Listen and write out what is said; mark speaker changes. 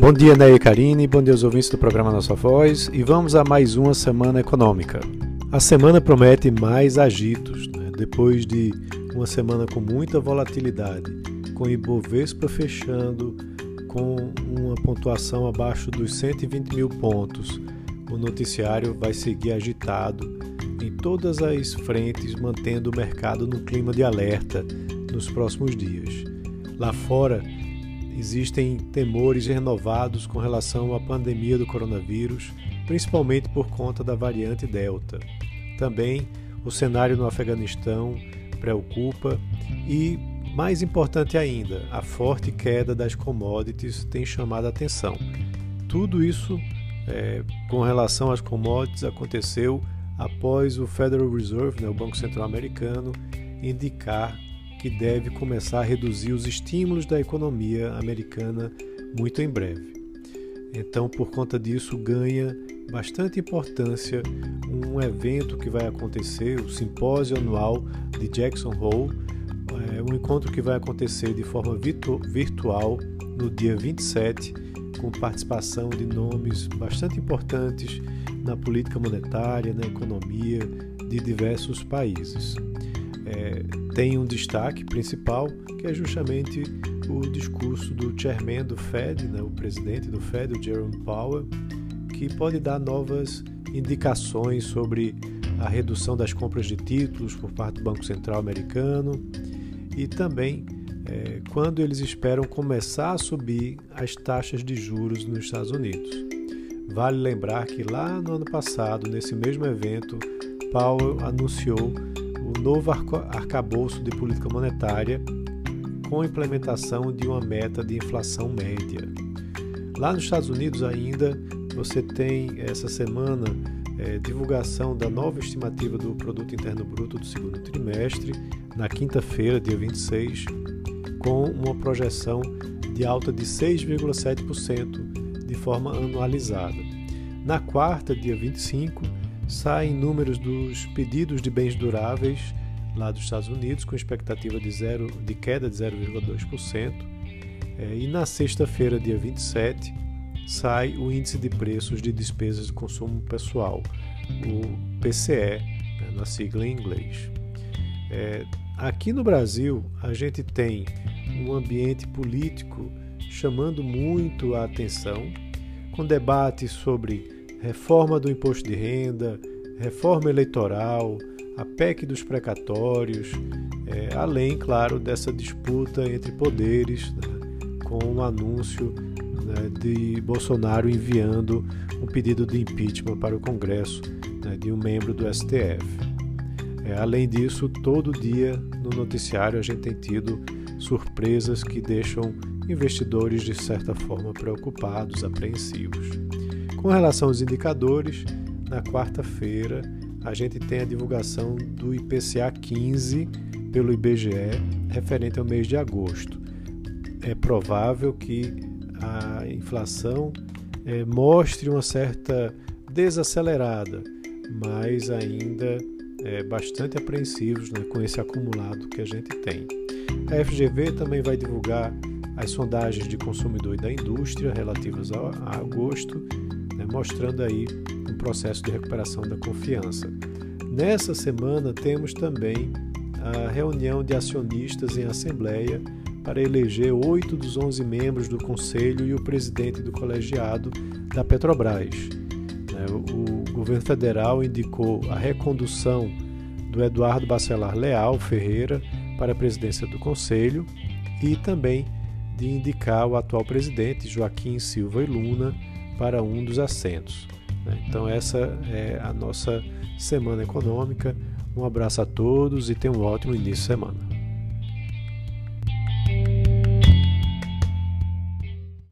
Speaker 1: Bom dia, Ney e Karine, bom dia aos ouvintes do programa Nossa Voz e vamos a mais uma semana econômica. A semana promete mais agitos, né? depois de uma semana com muita volatilidade, com Ibovespa fechando com uma pontuação abaixo dos 120 mil pontos. O noticiário vai seguir agitado em todas as frentes, mantendo o mercado no clima de alerta nos próximos dias. Lá fora, existem temores renovados com relação à pandemia do coronavírus, principalmente por conta da variante Delta. Também o cenário no Afeganistão preocupa e, mais importante ainda, a forte queda das commodities tem chamado a atenção. Tudo isso é, com relação às commodities aconteceu após o Federal Reserve, né, o Banco Central Americano, indicar que deve começar a reduzir os estímulos da economia americana muito em breve. Então, por conta disso, ganha bastante importância um evento que vai acontecer, o simpósio anual de Jackson Hole, é um encontro que vai acontecer de forma virtu virtual no dia 27, com participação de nomes bastante importantes na política monetária, na economia de diversos países é, tem um destaque principal, que é justamente o discurso do chairman do Fed, né, o presidente do Fed, o Jerome Powell, que pode dar novas indicações sobre a redução das compras de títulos por parte do Banco Central americano e também é, quando eles esperam começar a subir as taxas de juros nos Estados Unidos. Vale lembrar que lá no ano passado, nesse mesmo evento, Powell anunciou o novo arcabouço de política monetária com a implementação de uma meta de inflação média. Lá nos Estados Unidos ainda você tem essa semana é, divulgação da nova estimativa do Produto Interno Bruto do segundo trimestre, na quinta-feira, dia 26, com uma projeção de alta de 6,7% de forma anualizada. Na quarta, dia 25, saem números dos pedidos de bens duráveis lá dos Estados Unidos, com expectativa de, zero, de queda de 0,2%. É, e na sexta-feira, dia 27, sai o Índice de Preços de Despesas de Consumo Pessoal, o PCE, né, na sigla em inglês. É, aqui no Brasil, a gente tem um ambiente político chamando muito a atenção, com debates sobre reforma do imposto de renda, reforma eleitoral, a PEC dos precatórios, é, além, claro, dessa disputa entre poderes, né, com o um anúncio né, de Bolsonaro enviando um pedido de impeachment para o Congresso né, de um membro do STF. É, além disso, todo dia no noticiário a gente tem tido surpresas que deixam investidores de certa forma preocupados, apreensivos. Com relação aos indicadores, na quarta-feira a gente tem a divulgação do IPCA 15 pelo IBGE referente ao mês de agosto. É provável que a inflação é, mostre uma certa desacelerada, mas ainda é, bastante apreensivos né, com esse acumulado que a gente tem. A FGV também vai divulgar as sondagens de consumidor e da indústria relativas a, a agosto né, mostrando aí um processo de recuperação da confiança. Nessa semana temos também a reunião de acionistas em assembleia para eleger oito dos onze membros do conselho e o presidente do colegiado da Petrobras. Né, o governo federal indicou a recondução do Eduardo Bacelar Leal Ferreira para a presidência do conselho e também de indicar o atual presidente Joaquim Silva e Luna para um dos assentos. Né? Então, essa é a nossa semana econômica. Um abraço a todos e tenham um ótimo início de semana.